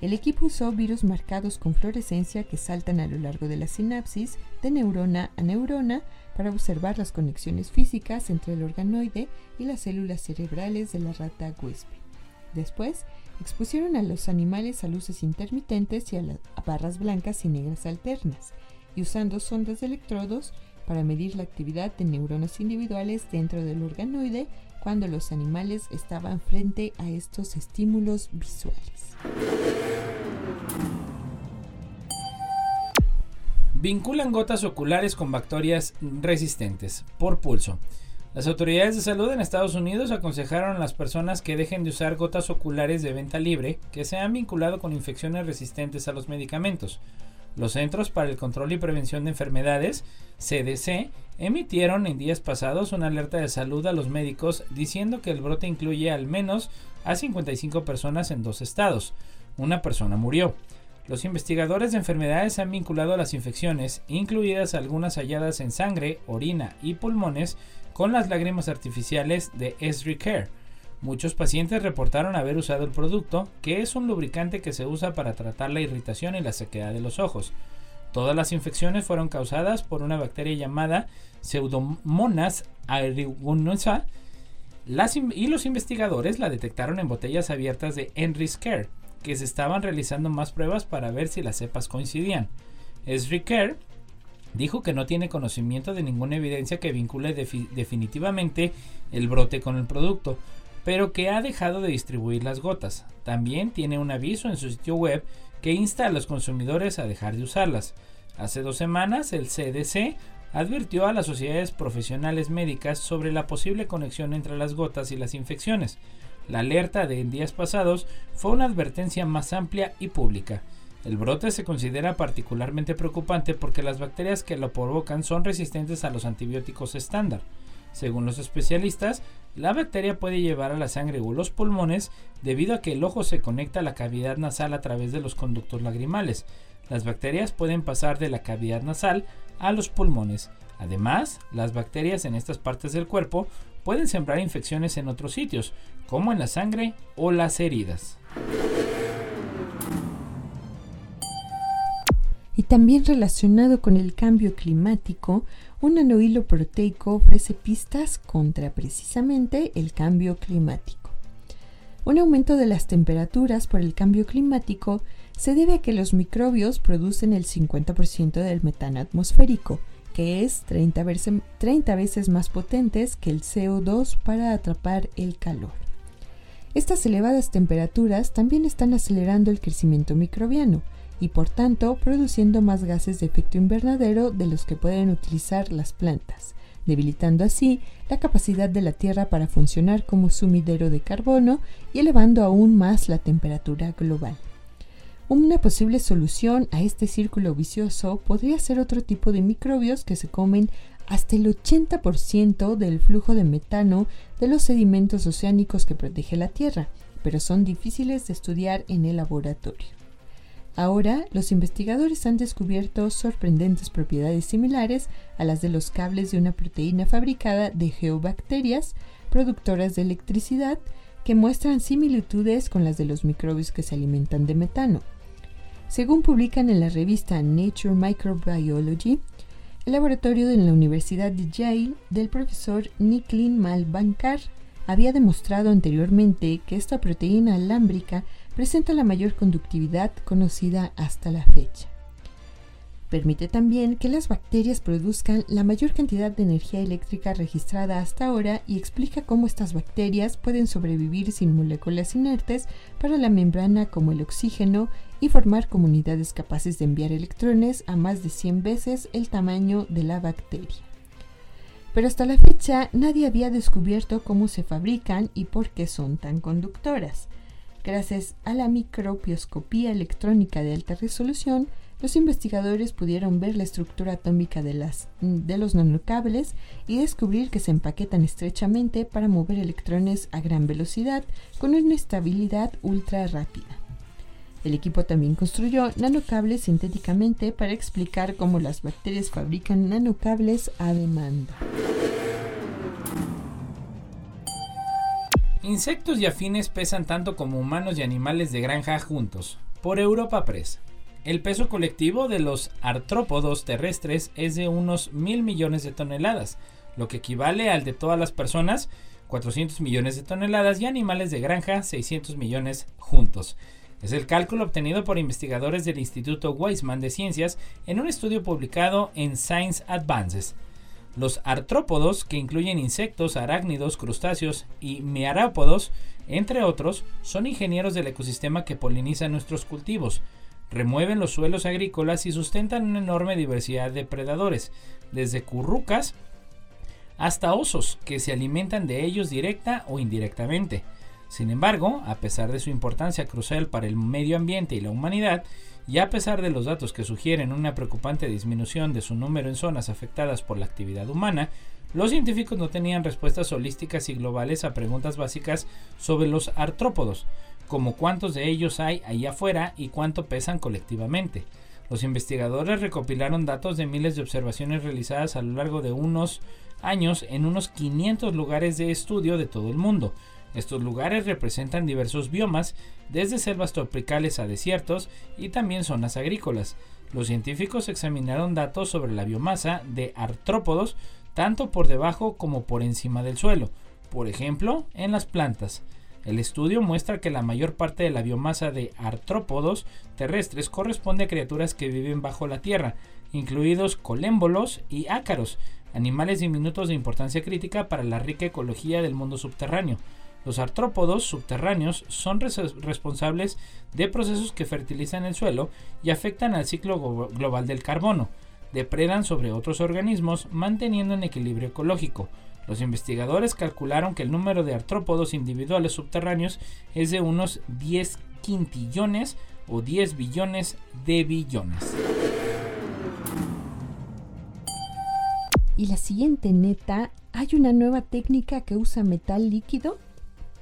El equipo usó virus marcados con fluorescencia que saltan a lo largo de la sinapsis de neurona a neurona para observar las conexiones físicas entre el organoide y las células cerebrales de la rata huésped. Después, expusieron a los animales a luces intermitentes y a, barras blancas y negras alternas, y usando sondas de electrodos para medir la actividad de neuronas individuales dentro del organoide cuando los animales estaban frente a estos estímulos visuales. Vinculan gotas oculares con bacterias resistentes por pulso. Las autoridades de salud en Estados Unidos aconsejaron a las personas que dejen de usar gotas oculares de venta libre que se han vinculado con infecciones resistentes a los medicamentos. Los Centros para el Control y Prevención de Enfermedades, CDC, emitieron en días pasados una alerta de salud a los médicos diciendo que el brote incluye al menos a 55 personas en dos estados. Una persona murió. Los investigadores de enfermedades han vinculado las infecciones, incluidas algunas halladas en sangre, orina y pulmones, con las lágrimas artificiales de Esri Care. Muchos pacientes reportaron haber usado el producto, que es un lubricante que se usa para tratar la irritación y la sequedad de los ojos. Todas las infecciones fueron causadas por una bacteria llamada Pseudomonas aeruginosa y los investigadores la detectaron en botellas abiertas de Henry's Care, que se estaban realizando más pruebas para ver si las cepas coincidían. Henry Care dijo que no tiene conocimiento de ninguna evidencia que vincule definitivamente el brote con el producto, pero que ha dejado de distribuir las gotas. También tiene un aviso en su sitio web que insta a los consumidores a dejar de usarlas. Hace dos semanas el CDC advirtió a las sociedades profesionales médicas sobre la posible conexión entre las gotas y las infecciones. La alerta de días pasados fue una advertencia más amplia y pública. El brote se considera particularmente preocupante porque las bacterias que lo provocan son resistentes a los antibióticos estándar. Según los especialistas, la bacteria puede llevar a la sangre o los pulmones debido a que el ojo se conecta a la cavidad nasal a través de los conductos lagrimales. Las bacterias pueden pasar de la cavidad nasal a los pulmones. Además, las bacterias en estas partes del cuerpo pueden sembrar infecciones en otros sitios, como en la sangre o las heridas. Y también relacionado con el cambio climático, un nanohilo proteico ofrece pistas contra precisamente el cambio climático. Un aumento de las temperaturas por el cambio climático se debe a que los microbios producen el 50% del metano atmosférico, que es 30 veces, 30 veces más potentes que el CO2 para atrapar el calor. Estas elevadas temperaturas también están acelerando el crecimiento microbiano, y por tanto produciendo más gases de efecto invernadero de los que pueden utilizar las plantas, debilitando así la capacidad de la Tierra para funcionar como sumidero de carbono y elevando aún más la temperatura global. Una posible solución a este círculo vicioso podría ser otro tipo de microbios que se comen hasta el 80% del flujo de metano de los sedimentos oceánicos que protege la Tierra, pero son difíciles de estudiar en el laboratorio. Ahora, los investigadores han descubierto sorprendentes propiedades similares a las de los cables de una proteína fabricada de geobacterias productoras de electricidad que muestran similitudes con las de los microbios que se alimentan de metano. Según publican en la revista Nature Microbiology, el laboratorio de la Universidad de Yale del profesor Niklin Malbankar había demostrado anteriormente que esta proteína alámbrica presenta la mayor conductividad conocida hasta la fecha. Permite también que las bacterias produzcan la mayor cantidad de energía eléctrica registrada hasta ahora y explica cómo estas bacterias pueden sobrevivir sin moléculas inertes para la membrana como el oxígeno y formar comunidades capaces de enviar electrones a más de 100 veces el tamaño de la bacteria. Pero hasta la fecha nadie había descubierto cómo se fabrican y por qué son tan conductoras. Gracias a la microbioscopía electrónica de alta resolución, los investigadores pudieron ver la estructura atómica de, de los nanocables y descubrir que se empaquetan estrechamente para mover electrones a gran velocidad con una estabilidad ultra rápida. El equipo también construyó nanocables sintéticamente para explicar cómo las bacterias fabrican nanocables a demanda. Insectos y afines pesan tanto como humanos y animales de granja juntos. Por Europa Press. El peso colectivo de los artrópodos terrestres es de unos mil millones de toneladas, lo que equivale al de todas las personas, 400 millones de toneladas, y animales de granja, 600 millones juntos. Es el cálculo obtenido por investigadores del Instituto Weizmann de Ciencias en un estudio publicado en Science Advances. Los artrópodos, que incluyen insectos, arácnidos, crustáceos y mearópodos, entre otros, son ingenieros del ecosistema que polinizan nuestros cultivos, remueven los suelos agrícolas y sustentan una enorme diversidad de predadores, desde currucas hasta osos, que se alimentan de ellos directa o indirectamente. Sin embargo, a pesar de su importancia crucial para el medio ambiente y la humanidad, y a pesar de los datos que sugieren una preocupante disminución de su número en zonas afectadas por la actividad humana, los científicos no tenían respuestas holísticas y globales a preguntas básicas sobre los artrópodos, como cuántos de ellos hay ahí afuera y cuánto pesan colectivamente. Los investigadores recopilaron datos de miles de observaciones realizadas a lo largo de unos años en unos 500 lugares de estudio de todo el mundo. Estos lugares representan diversos biomas, desde selvas tropicales a desiertos y también zonas agrícolas. Los científicos examinaron datos sobre la biomasa de artrópodos tanto por debajo como por encima del suelo, por ejemplo, en las plantas. El estudio muestra que la mayor parte de la biomasa de artrópodos terrestres corresponde a criaturas que viven bajo la tierra, incluidos colémbolos y ácaros, animales diminutos de importancia crítica para la rica ecología del mundo subterráneo. Los artrópodos subterráneos son responsables de procesos que fertilizan el suelo y afectan al ciclo global del carbono. Depredan sobre otros organismos manteniendo un equilibrio ecológico. Los investigadores calcularon que el número de artrópodos individuales subterráneos es de unos 10 quintillones o 10 billones de billones. Y la siguiente neta, hay una nueva técnica que usa metal líquido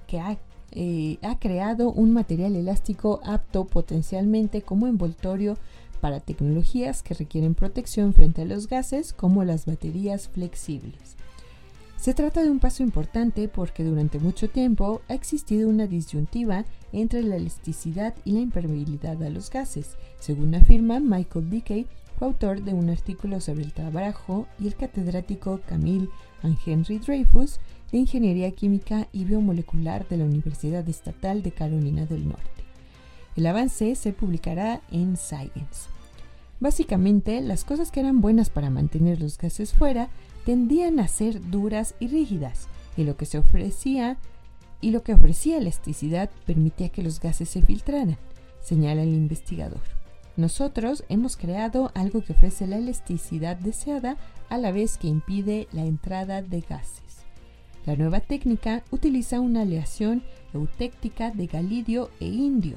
que ha, eh, ha creado un material elástico apto potencialmente como envoltorio para tecnologías que requieren protección frente a los gases como las baterías flexibles. Se trata de un paso importante porque durante mucho tiempo ha existido una disyuntiva entre la elasticidad y la impermeabilidad a los gases, según afirma Michael Dickey, coautor de un artículo sobre el trabajo, y el catedrático Camille Henry Dreyfus de Ingeniería Química y Biomolecular de la Universidad Estatal de Carolina del Norte. El avance se publicará en Science. Básicamente, las cosas que eran buenas para mantener los gases fuera tendían a ser duras y rígidas, y lo que se ofrecía y lo que ofrecía elasticidad permitía que los gases se filtraran, señala el investigador. Nosotros hemos creado algo que ofrece la elasticidad deseada a la vez que impide la entrada de gases. La nueva técnica utiliza una aleación eutéctica de galidio e indio.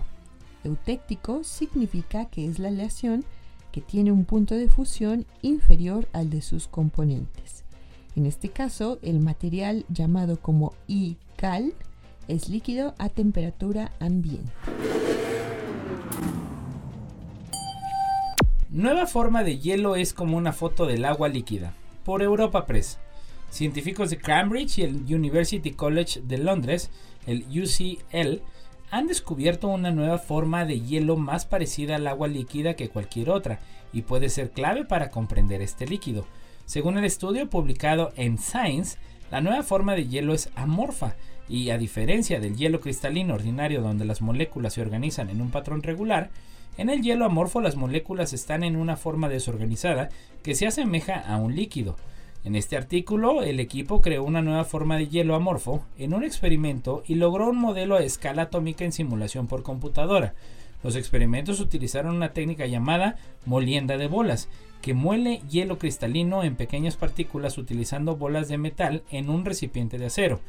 Eutéctico significa que es la aleación que tiene un punto de fusión inferior al de sus componentes. En este caso, el material llamado como I-cal es líquido a temperatura ambiente. Nueva forma de hielo es como una foto del agua líquida. Por Europa Press. Científicos de Cambridge y el University College de Londres, el UCL, han descubierto una nueva forma de hielo más parecida al agua líquida que cualquier otra y puede ser clave para comprender este líquido. Según el estudio publicado en Science, la nueva forma de hielo es amorfa y a diferencia del hielo cristalino ordinario donde las moléculas se organizan en un patrón regular, en el hielo amorfo las moléculas están en una forma desorganizada que se asemeja a un líquido. En este artículo, el equipo creó una nueva forma de hielo amorfo en un experimento y logró un modelo a escala atómica en simulación por computadora. Los experimentos utilizaron una técnica llamada molienda de bolas, que muele hielo cristalino en pequeñas partículas utilizando bolas de metal en un recipiente de acero.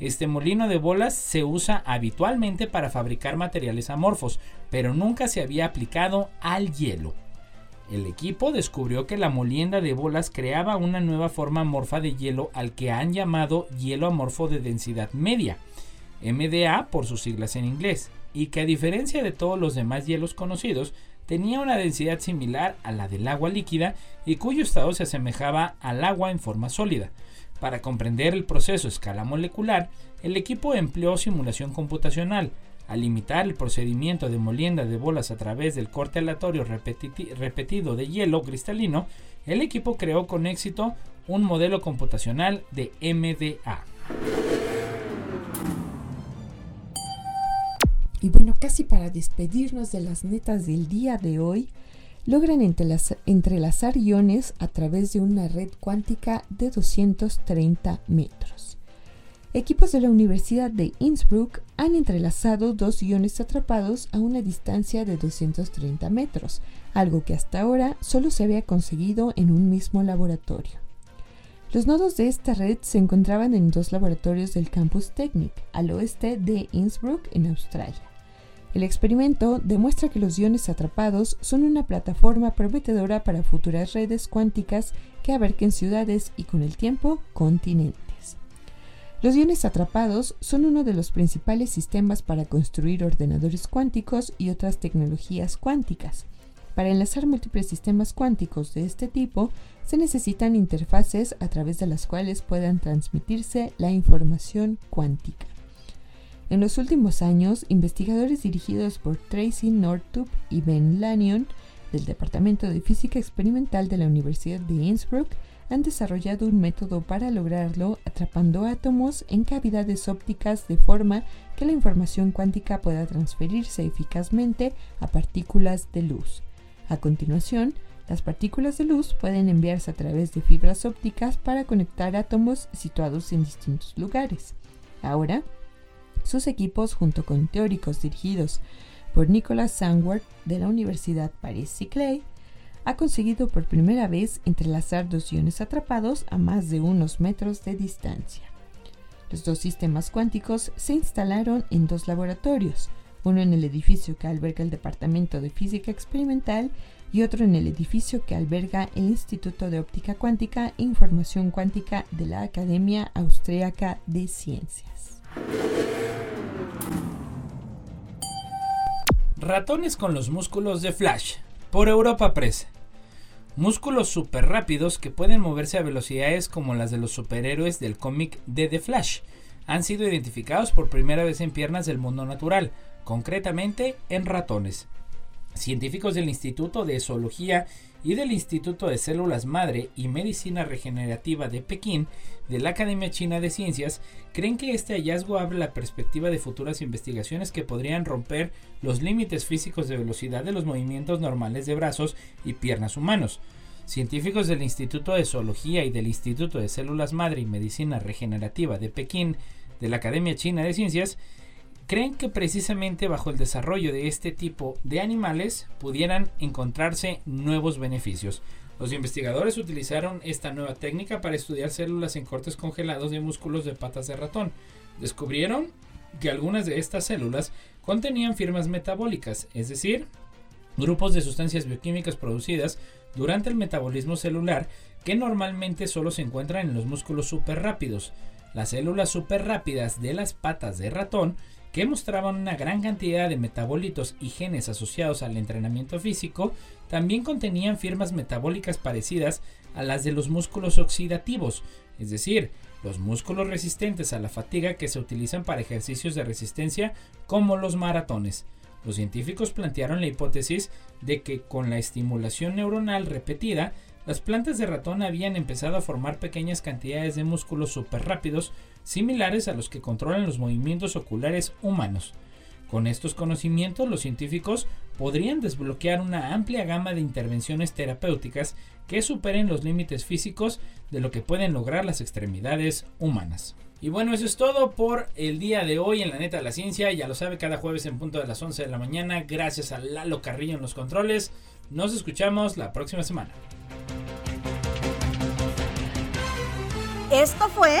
Este molino de bolas se usa habitualmente para fabricar materiales amorfos, pero nunca se había aplicado al hielo. El equipo descubrió que la molienda de bolas creaba una nueva forma amorfa de hielo al que han llamado hielo amorfo de densidad media, MDA por sus siglas en inglés, y que a diferencia de todos los demás hielos conocidos, tenía una densidad similar a la del agua líquida y cuyo estado se asemejaba al agua en forma sólida. Para comprender el proceso a escala molecular, el equipo empleó simulación computacional. Al limitar el procedimiento de molienda de bolas a través del corte aleatorio repetido de hielo cristalino, el equipo creó con éxito un modelo computacional de MDA. Y bueno, casi para despedirnos de las netas del día de hoy, logran entrelazar iones a través de una red cuántica de 230 metros. Equipos de la Universidad de Innsbruck han entrelazado dos iones atrapados a una distancia de 230 metros, algo que hasta ahora solo se había conseguido en un mismo laboratorio. Los nodos de esta red se encontraban en dos laboratorios del Campus Technic, al oeste de Innsbruck, en Australia. El experimento demuestra que los iones atrapados son una plataforma prometedora para futuras redes cuánticas que abarquen ciudades y con el tiempo continentes. Los iones atrapados son uno de los principales sistemas para construir ordenadores cuánticos y otras tecnologías cuánticas. Para enlazar múltiples sistemas cuánticos de este tipo, se necesitan interfaces a través de las cuales puedan transmitirse la información cuántica. En los últimos años, investigadores dirigidos por Tracy Northup y Ben Lanyon del Departamento de Física Experimental de la Universidad de Innsbruck han desarrollado un método para lograrlo atrapando átomos en cavidades ópticas de forma que la información cuántica pueda transferirse eficazmente a partículas de luz. A continuación, las partículas de luz pueden enviarse a través de fibras ópticas para conectar átomos situados en distintos lugares. Ahora, sus equipos, junto con teóricos dirigidos por Nicolas Sandworth de la Universidad Paris-Saclay, ha conseguido por primera vez entrelazar dos iones atrapados a más de unos metros de distancia. Los dos sistemas cuánticos se instalaron en dos laboratorios, uno en el edificio que alberga el Departamento de Física Experimental y otro en el edificio que alberga el Instituto de Óptica Cuántica e Información Cuántica de la Academia Austríaca de Ciencias. Ratones con los músculos de Flash, por Europa Press. Músculos súper rápidos que pueden moverse a velocidades como las de los superhéroes del cómic de The Flash han sido identificados por primera vez en piernas del mundo natural, concretamente en ratones. Científicos del Instituto de Zoología y del Instituto de Células Madre y Medicina Regenerativa de Pekín de la Academia China de Ciencias creen que este hallazgo abre la perspectiva de futuras investigaciones que podrían romper los límites físicos de velocidad de los movimientos normales de brazos y piernas humanos. Científicos del Instituto de Zoología y del Instituto de Células Madre y Medicina Regenerativa de Pekín de la Academia China de Ciencias creen que precisamente bajo el desarrollo de este tipo de animales pudieran encontrarse nuevos beneficios. Los investigadores utilizaron esta nueva técnica para estudiar células en cortes congelados de músculos de patas de ratón. Descubrieron que algunas de estas células contenían firmas metabólicas, es decir, grupos de sustancias bioquímicas producidas durante el metabolismo celular que normalmente solo se encuentran en los músculos rápidos. Las células rápidas de las patas de ratón que mostraban una gran cantidad de metabolitos y genes asociados al entrenamiento físico, también contenían firmas metabólicas parecidas a las de los músculos oxidativos, es decir, los músculos resistentes a la fatiga que se utilizan para ejercicios de resistencia como los maratones. Los científicos plantearon la hipótesis de que con la estimulación neuronal repetida, las plantas de ratón habían empezado a formar pequeñas cantidades de músculos súper rápidos, similares a los que controlan los movimientos oculares humanos. Con estos conocimientos, los científicos podrían desbloquear una amplia gama de intervenciones terapéuticas que superen los límites físicos de lo que pueden lograr las extremidades humanas. Y bueno, eso es todo por el día de hoy en la neta de la ciencia. Ya lo sabe, cada jueves en punto de las 11 de la mañana. Gracias a Lalo Carrillo en los controles. Nos escuchamos la próxima semana. Esto fue...